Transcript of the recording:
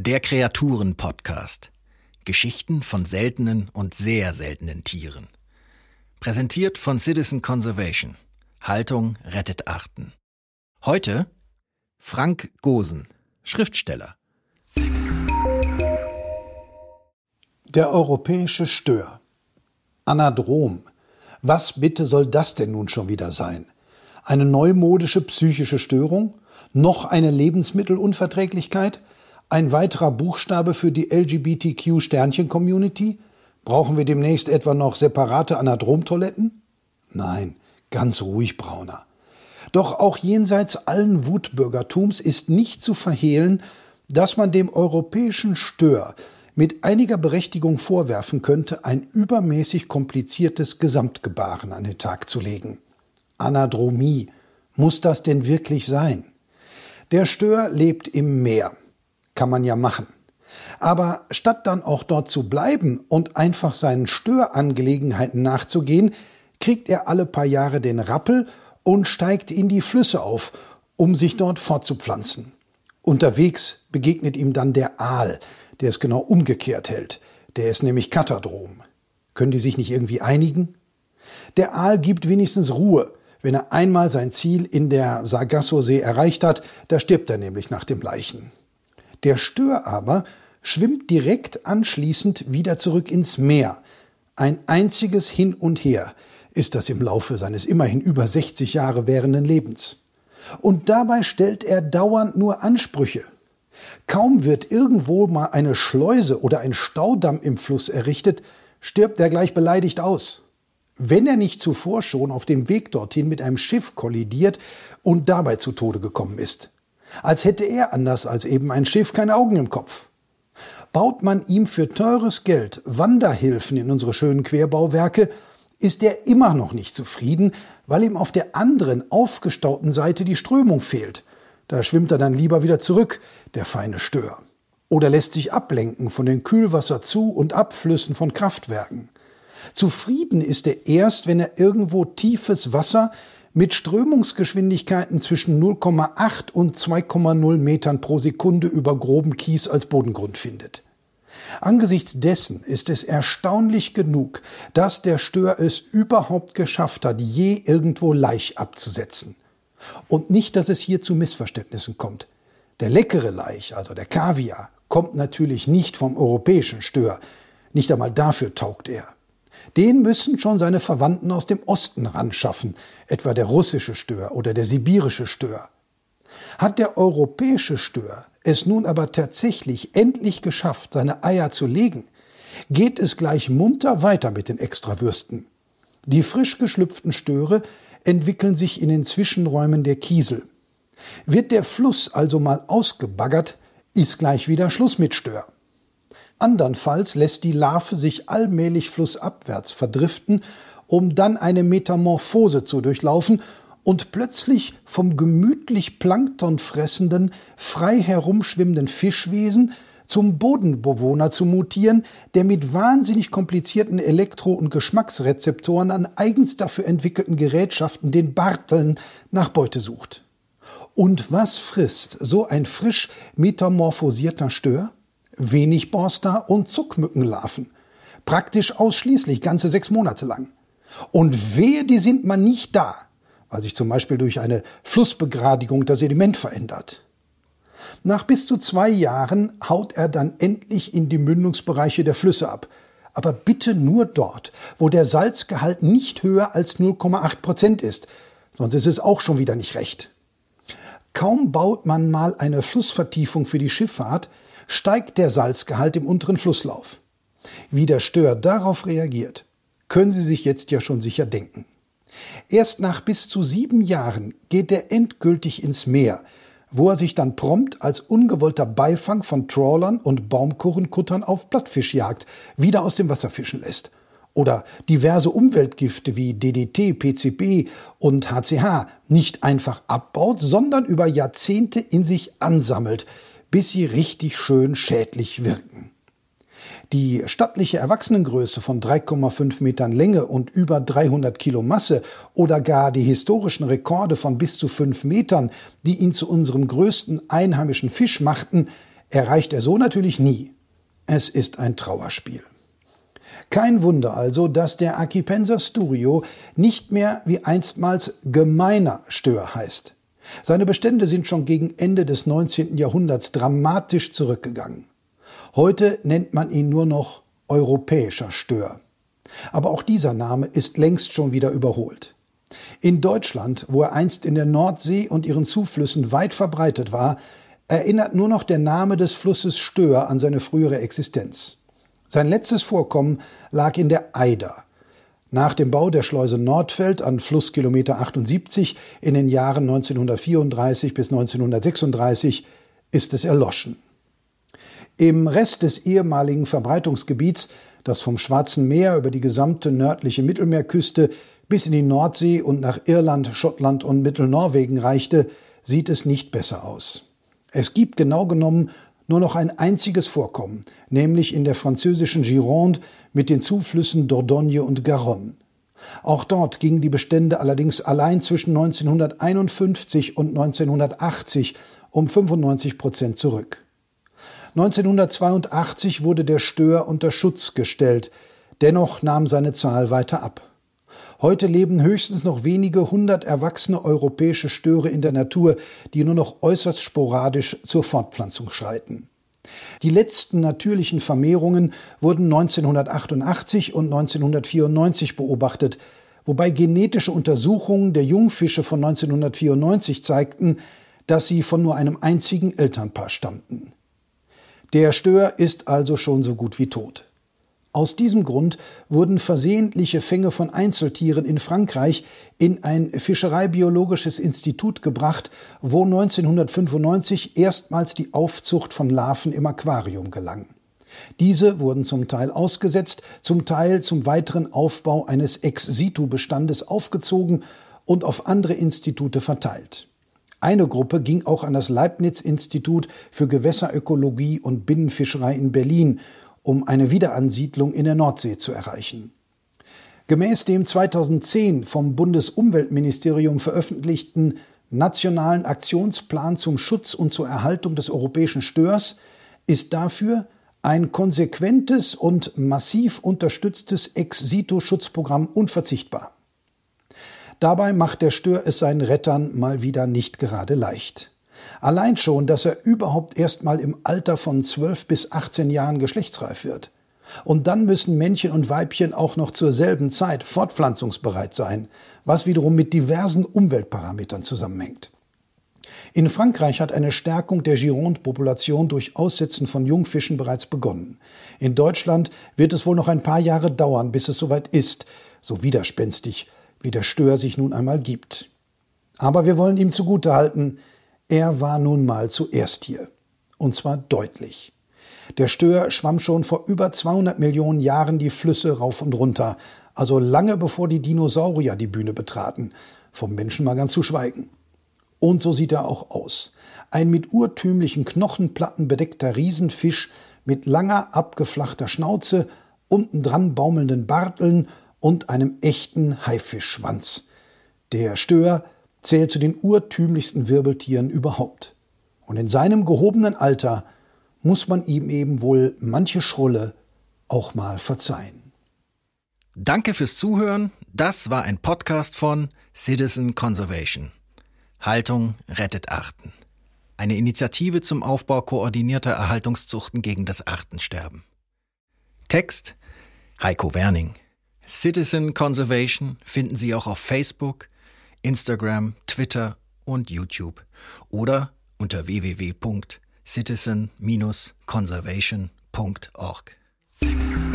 Der Kreaturen-Podcast. Geschichten von seltenen und sehr seltenen Tieren. Präsentiert von Citizen Conservation. Haltung rettet Arten. Heute Frank Gosen, Schriftsteller. Der europäische Stör. Anadrom. Was bitte soll das denn nun schon wieder sein? Eine neumodische psychische Störung? Noch eine Lebensmittelunverträglichkeit? Ein weiterer Buchstabe für die LGBTQ-Sternchen-Community? Brauchen wir demnächst etwa noch separate Anadromtoiletten? Nein, ganz ruhig, Brauner. Doch auch jenseits allen Wutbürgertums ist nicht zu verhehlen, dass man dem europäischen Stör mit einiger Berechtigung vorwerfen könnte, ein übermäßig kompliziertes Gesamtgebaren an den Tag zu legen. Anadromie. Muss das denn wirklich sein? Der Stör lebt im Meer kann man ja machen. Aber statt dann auch dort zu bleiben und einfach seinen Störangelegenheiten nachzugehen, kriegt er alle paar Jahre den Rappel und steigt in die Flüsse auf, um sich dort fortzupflanzen. Unterwegs begegnet ihm dann der Aal, der es genau umgekehrt hält. Der ist nämlich Katadrom. Können die sich nicht irgendwie einigen? Der Aal gibt wenigstens Ruhe. Wenn er einmal sein Ziel in der Sargasso-See erreicht hat, da stirbt er nämlich nach dem Leichen. Der Stör aber schwimmt direkt anschließend wieder zurück ins Meer. Ein einziges Hin und Her ist das im Laufe seines immerhin über 60 Jahre währenden Lebens. Und dabei stellt er dauernd nur Ansprüche. Kaum wird irgendwo mal eine Schleuse oder ein Staudamm im Fluss errichtet, stirbt er gleich beleidigt aus. Wenn er nicht zuvor schon auf dem Weg dorthin mit einem Schiff kollidiert und dabei zu Tode gekommen ist als hätte er anders als eben ein Schiff keine Augen im Kopf. Baut man ihm für teures Geld Wanderhilfen in unsere schönen Querbauwerke, ist er immer noch nicht zufrieden, weil ihm auf der anderen aufgestauten Seite die Strömung fehlt. Da schwimmt er dann lieber wieder zurück, der feine Stör. Oder lässt sich ablenken von den Kühlwasserzu- und Abflüssen von Kraftwerken. Zufrieden ist er erst, wenn er irgendwo tiefes Wasser mit Strömungsgeschwindigkeiten zwischen 0,8 und 2,0 Metern pro Sekunde über groben Kies als Bodengrund findet. Angesichts dessen ist es erstaunlich genug, dass der Stör es überhaupt geschafft hat, je irgendwo Laich abzusetzen. Und nicht, dass es hier zu Missverständnissen kommt. Der leckere Laich, also der Kaviar, kommt natürlich nicht vom europäischen Stör. Nicht einmal dafür taugt er. Den müssen schon seine Verwandten aus dem Osten ranschaffen, etwa der russische Stör oder der sibirische Stör. Hat der europäische Stör es nun aber tatsächlich endlich geschafft, seine Eier zu legen, geht es gleich munter weiter mit den Extrawürsten. Die frisch geschlüpften Störe entwickeln sich in den Zwischenräumen der Kiesel. Wird der Fluss also mal ausgebaggert, ist gleich wieder Schluss mit Stör. Andernfalls lässt die Larve sich allmählich flussabwärts verdriften, um dann eine Metamorphose zu durchlaufen und plötzlich vom gemütlich Plankton fressenden, frei herumschwimmenden Fischwesen zum Bodenbewohner zu mutieren, der mit wahnsinnig komplizierten Elektro- und Geschmacksrezeptoren an eigens dafür entwickelten Gerätschaften den Barteln nach Beute sucht. Und was frisst so ein frisch metamorphosierter Stör? Wenig Borster und Zuckmückenlarven. Praktisch ausschließlich ganze sechs Monate lang. Und wehe, die sind man nicht da, weil sich zum Beispiel durch eine Flussbegradigung das Sediment verändert. Nach bis zu zwei Jahren haut er dann endlich in die Mündungsbereiche der Flüsse ab. Aber bitte nur dort, wo der Salzgehalt nicht höher als 0,8 Prozent ist, sonst ist es auch schon wieder nicht recht. Kaum baut man mal eine Flussvertiefung für die Schifffahrt, steigt der Salzgehalt im unteren Flusslauf. Wie der Stör darauf reagiert, können Sie sich jetzt ja schon sicher denken. Erst nach bis zu sieben Jahren geht er endgültig ins Meer, wo er sich dann prompt als ungewollter Beifang von Trawlern und Baumkurrenkuttern auf Blattfischjagd wieder aus dem Wasser fischen lässt. Oder diverse Umweltgifte wie DDT, PCB und HCH nicht einfach abbaut, sondern über Jahrzehnte in sich ansammelt, bis sie richtig schön schädlich wirken. Die stattliche Erwachsenengröße von 3,5 Metern Länge und über 300 Kilo Masse oder gar die historischen Rekorde von bis zu 5 Metern, die ihn zu unserem größten einheimischen Fisch machten, Erreicht er so natürlich nie. Es ist ein Trauerspiel. Kein Wunder also, dass der Acipenser Sturio nicht mehr wie einstmals gemeiner Stör heißt. Seine Bestände sind schon gegen Ende des 19. Jahrhunderts dramatisch zurückgegangen. Heute nennt man ihn nur noch europäischer Stör. Aber auch dieser Name ist längst schon wieder überholt. In Deutschland, wo er einst in der Nordsee und ihren Zuflüssen weit verbreitet war, erinnert nur noch der Name des Flusses Stör an seine frühere Existenz. Sein letztes Vorkommen lag in der Eider. Nach dem Bau der Schleuse Nordfeld an Flusskilometer 78 in den Jahren 1934 bis 1936 ist es erloschen. Im Rest des ehemaligen Verbreitungsgebiets, das vom Schwarzen Meer über die gesamte nördliche Mittelmeerküste bis in die Nordsee und nach Irland, Schottland und Mittelnorwegen reichte, sieht es nicht besser aus. Es gibt genau genommen nur noch ein einziges Vorkommen, nämlich in der französischen Gironde mit den Zuflüssen Dordogne und Garonne. Auch dort gingen die Bestände allerdings allein zwischen 1951 und 1980 um 95 Prozent zurück. 1982 wurde der Stör unter Schutz gestellt, dennoch nahm seine Zahl weiter ab. Heute leben höchstens noch wenige hundert erwachsene europäische Störe in der Natur, die nur noch äußerst sporadisch zur Fortpflanzung schreiten. Die letzten natürlichen Vermehrungen wurden 1988 und 1994 beobachtet, wobei genetische Untersuchungen der Jungfische von 1994 zeigten, dass sie von nur einem einzigen Elternpaar stammten. Der Stör ist also schon so gut wie tot. Aus diesem Grund wurden versehentliche Fänge von Einzeltieren in Frankreich in ein Fischereibiologisches Institut gebracht, wo 1995 erstmals die Aufzucht von Larven im Aquarium gelang. Diese wurden zum Teil ausgesetzt, zum Teil zum weiteren Aufbau eines Ex-situ-Bestandes aufgezogen und auf andere Institute verteilt. Eine Gruppe ging auch an das Leibniz-Institut für Gewässerökologie und Binnenfischerei in Berlin um eine Wiederansiedlung in der Nordsee zu erreichen. Gemäß dem 2010 vom Bundesumweltministerium veröffentlichten Nationalen Aktionsplan zum Schutz und zur Erhaltung des europäischen Störs ist dafür ein konsequentes und massiv unterstütztes Ex-Sito-Schutzprogramm unverzichtbar. Dabei macht der Stör es seinen Rettern mal wieder nicht gerade leicht. Allein schon, dass er überhaupt erst mal im Alter von 12 bis 18 Jahren geschlechtsreif wird. Und dann müssen Männchen und Weibchen auch noch zur selben Zeit fortpflanzungsbereit sein, was wiederum mit diversen Umweltparametern zusammenhängt. In Frankreich hat eine Stärkung der Gironde-Population durch Aussetzen von Jungfischen bereits begonnen. In Deutschland wird es wohl noch ein paar Jahre dauern, bis es soweit ist, so widerspenstig wie der Stör sich nun einmal gibt. Aber wir wollen ihm zugutehalten, er war nun mal zuerst hier. Und zwar deutlich. Der Stör schwamm schon vor über 200 Millionen Jahren die Flüsse rauf und runter, also lange bevor die Dinosaurier die Bühne betraten, vom Menschen mal ganz zu schweigen. Und so sieht er auch aus. Ein mit urtümlichen Knochenplatten bedeckter Riesenfisch mit langer, abgeflachter Schnauze, unten dran baumelnden Barteln und einem echten Haifischschwanz. Der Stör zählt zu den urtümlichsten Wirbeltieren überhaupt. Und in seinem gehobenen Alter muss man ihm eben wohl manche Schrulle auch mal verzeihen. Danke fürs Zuhören. Das war ein Podcast von Citizen Conservation. Haltung rettet Arten. Eine Initiative zum Aufbau koordinierter Erhaltungszuchten gegen das Artensterben. Text Heiko Werning. Citizen Conservation finden Sie auch auf Facebook, Instagram, Twitter und YouTube oder unter www.citizen-conservation.org. Citizen.